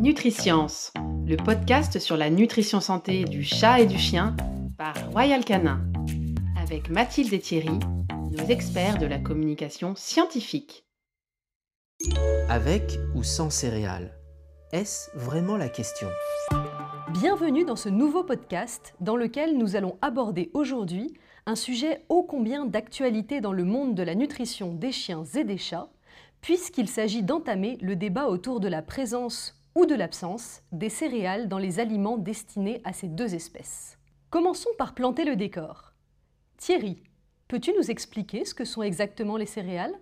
Nutriscience, le podcast sur la nutrition santé du chat et du chien par Royal Canin, avec Mathilde et Thierry, nos experts de la communication scientifique. Avec ou sans céréales Est-ce vraiment la question? Bienvenue dans ce nouveau podcast dans lequel nous allons aborder aujourd'hui un sujet ô combien d'actualité dans le monde de la nutrition des chiens et des chats, puisqu'il s'agit d'entamer le débat autour de la présence ou de l'absence des céréales dans les aliments destinés à ces deux espèces. Commençons par planter le décor. Thierry, peux-tu nous expliquer ce que sont exactement les céréales?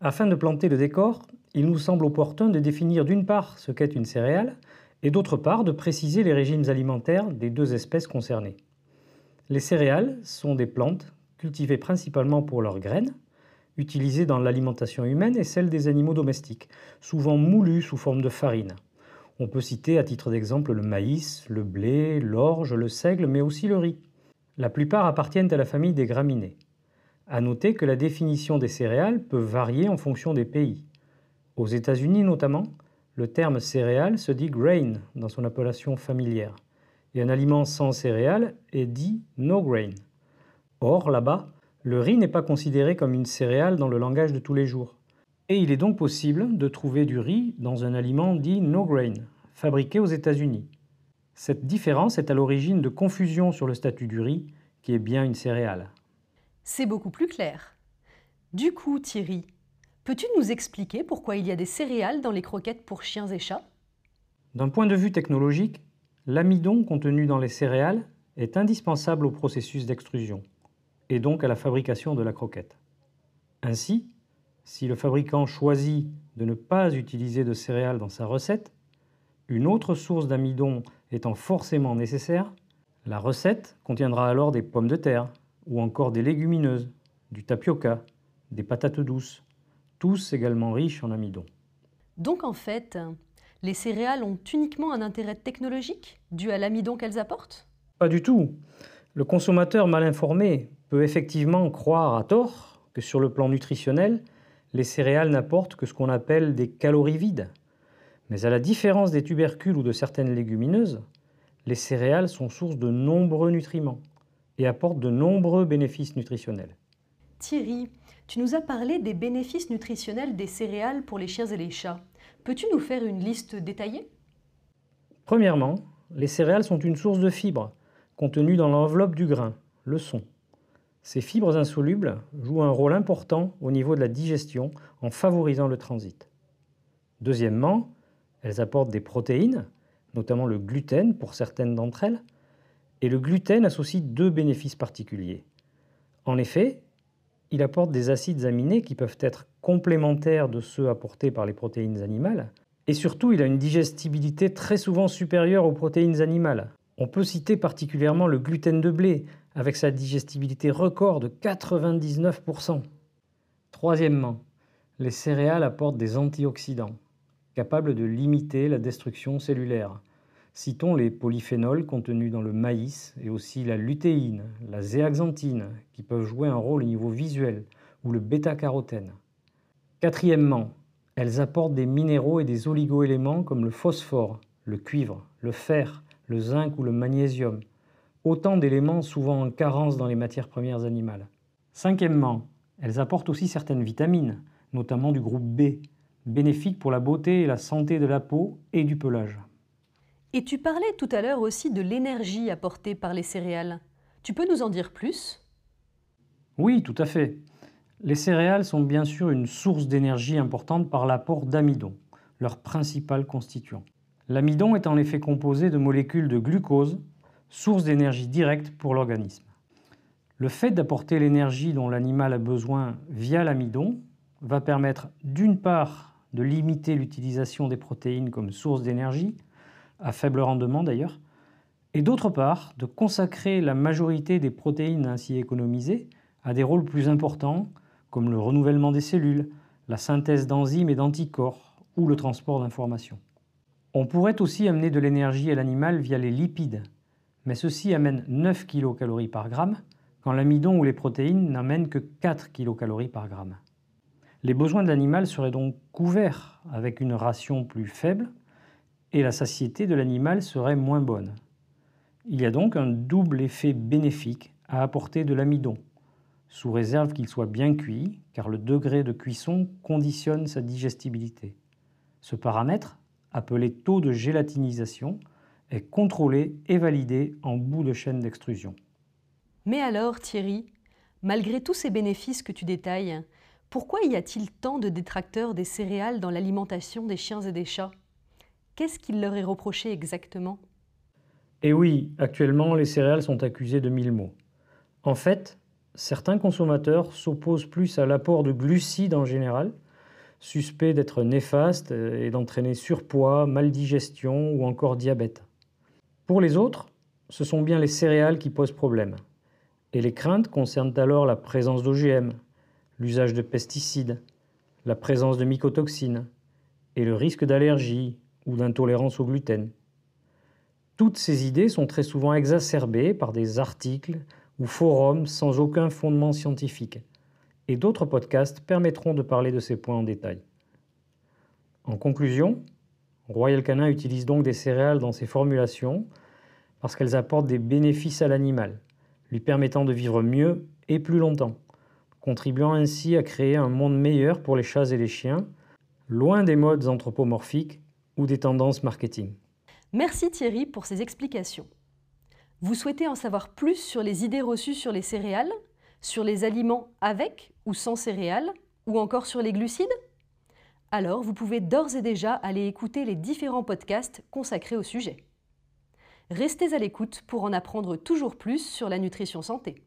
Afin de planter le décor, il nous semble opportun de définir d'une part ce qu'est une céréale et d'autre part de préciser les régimes alimentaires des deux espèces concernées. Les céréales sont des plantes cultivées principalement pour leurs graines, utilisées dans l'alimentation humaine et celle des animaux domestiques, souvent moulues sous forme de farine. On peut citer à titre d'exemple le maïs, le blé, l'orge, le seigle, mais aussi le riz. La plupart appartiennent à la famille des graminées. À noter que la définition des céréales peut varier en fonction des pays. Aux États-Unis notamment, le terme céréales se dit grain dans son appellation familière, et un aliment sans céréales est dit no grain. Or, là-bas, le riz n'est pas considéré comme une céréale dans le langage de tous les jours. Et il est donc possible de trouver du riz dans un aliment dit no grain, fabriqué aux États-Unis. Cette différence est à l'origine de confusion sur le statut du riz, qui est bien une céréale. C'est beaucoup plus clair. Du coup, Thierry, peux-tu nous expliquer pourquoi il y a des céréales dans les croquettes pour chiens et chats? D'un point de vue technologique, l'amidon contenu dans les céréales est indispensable au processus d'extrusion et donc à la fabrication de la croquette. Ainsi, si le fabricant choisit de ne pas utiliser de céréales dans sa recette, une autre source d'amidon étant forcément nécessaire, la recette contiendra alors des pommes de terre ou encore des légumineuses, du tapioca, des patates douces, tous également riches en amidon. Donc en fait, les céréales ont uniquement un intérêt technologique dû à l'amidon qu'elles apportent? Pas du tout. Le consommateur mal informé peut effectivement croire à tort que sur le plan nutritionnel, les céréales n'apportent que ce qu'on appelle des calories vides. Mais à la différence des tubercules ou de certaines légumineuses, les céréales sont source de nombreux nutriments et apportent de nombreux bénéfices nutritionnels. Thierry, tu nous as parlé des bénéfices nutritionnels des céréales pour les chiens et les chats. Peux-tu nous faire une liste détaillée? Premièrement, les céréales sont une source de fibres contenues dans l'enveloppe du grain, le son. Ces fibres insolubles jouent un rôle important au niveau de la digestion en favorisant le transit. Deuxièmement, elles apportent des protéines, notamment le gluten pour certaines d'entre elles, et le gluten associe deux bénéfices particuliers. En effet, il apporte des acides aminés qui peuvent être complémentaires de ceux apportés par les protéines animales, et surtout il a une digestibilité très souvent supérieure aux protéines animales. On peut citer particulièrement le gluten de blé, avec sa digestibilité record de 99%. Troisièmement, les céréales apportent des antioxydants, capables de limiter la destruction cellulaire. Citons les polyphénols contenus dans le maïs et aussi la lutéine, la zéaxanthine, qui peuvent jouer un rôle au niveau visuel, ou le bêta-carotène. Quatrièmement, elles apportent des minéraux et des oligoéléments comme le phosphore, le cuivre, le fer, le zinc ou le magnésium, autant d'éléments souvent en carence dans les matières premières animales. Cinquièmement, elles apportent aussi certaines vitamines, notamment du groupe B, bénéfiques pour la beauté et la santé de la peau et du pelage. Et tu parlais tout à l'heure aussi de l'énergie apportée par les céréales. Tu peux nous en dire plus? Oui, tout à fait. Les céréales sont bien sûr une source d'énergie importante par l'apport d'amidon, leur principal constituant. L'amidon est en effet composé de molécules de glucose, source d'énergie directe pour l'organisme. Le fait d'apporter l'énergie dont l'animal a besoin via l'amidon va permettre d'une part de limiter l'utilisation des protéines comme source d'énergie, à faible rendement d'ailleurs, et d'autre part de consacrer la majorité des protéines ainsi économisées à des rôles plus importants comme le renouvellement des cellules, la synthèse d'enzymes et d'anticorps ou le transport d'informations. On pourrait aussi amener de l'énergie à l'animal via les lipides, mais ceux-ci amènent 9 kcal par gramme, quand l'amidon ou les protéines n'amènent que 4 kcal par gramme. Les besoins de l'animal seraient donc couverts avec une ration plus faible, et la satiété de l'animal serait moins bonne. Il y a donc un double effet bénéfique à apporter de l'amidon, sous réserve qu'il soit bien cuit, car le degré de cuisson conditionne sa digestibilité. Ce paramètre, appelé taux de gélatinisation, est contrôlé et validé en bout de chaîne d'extrusion. Mais alors, Thierry, malgré tous ces bénéfices que tu détailles, pourquoi y a-t-il tant de détracteurs des céréales dans l'alimentation des chiens et des chats? Qu'est-ce qu'il leur est reproché exactement? Eh oui, actuellement, les céréales sont accusées de mille maux. En fait, certains consommateurs s'opposent plus à l'apport de glucides en général, suspects d'être néfastes et d'entraîner surpoids, maldigestion ou encore diabète. Pour les autres, ce sont bien les céréales qui posent problème. Et les craintes concernent alors la présence d'OGM, l'usage de pesticides, la présence de mycotoxines et le risque d'allergie ou d'intolérance au gluten. Toutes ces idées sont très souvent exacerbées par des articles ou forums sans aucun fondement scientifique, et d'autres podcasts permettront de parler de ces points en détail. En conclusion, Royal Canin utilise donc des céréales dans ses formulations parce qu'elles apportent des bénéfices à l'animal, lui permettant de vivre mieux et plus longtemps, contribuant ainsi à créer un monde meilleur pour les chats et les chiens, loin des modes anthropomorphiques ou des tendances marketing. Merci Thierry pour ces explications. Vous souhaitez en savoir plus sur les idées reçues sur les céréales, sur les aliments avec ou sans céréales, ou encore sur les glucides? Alors vous pouvez d'ores et déjà aller écouter les différents podcasts consacrés au sujet. Restez à l'écoute pour en apprendre toujours plus sur la nutrition santé.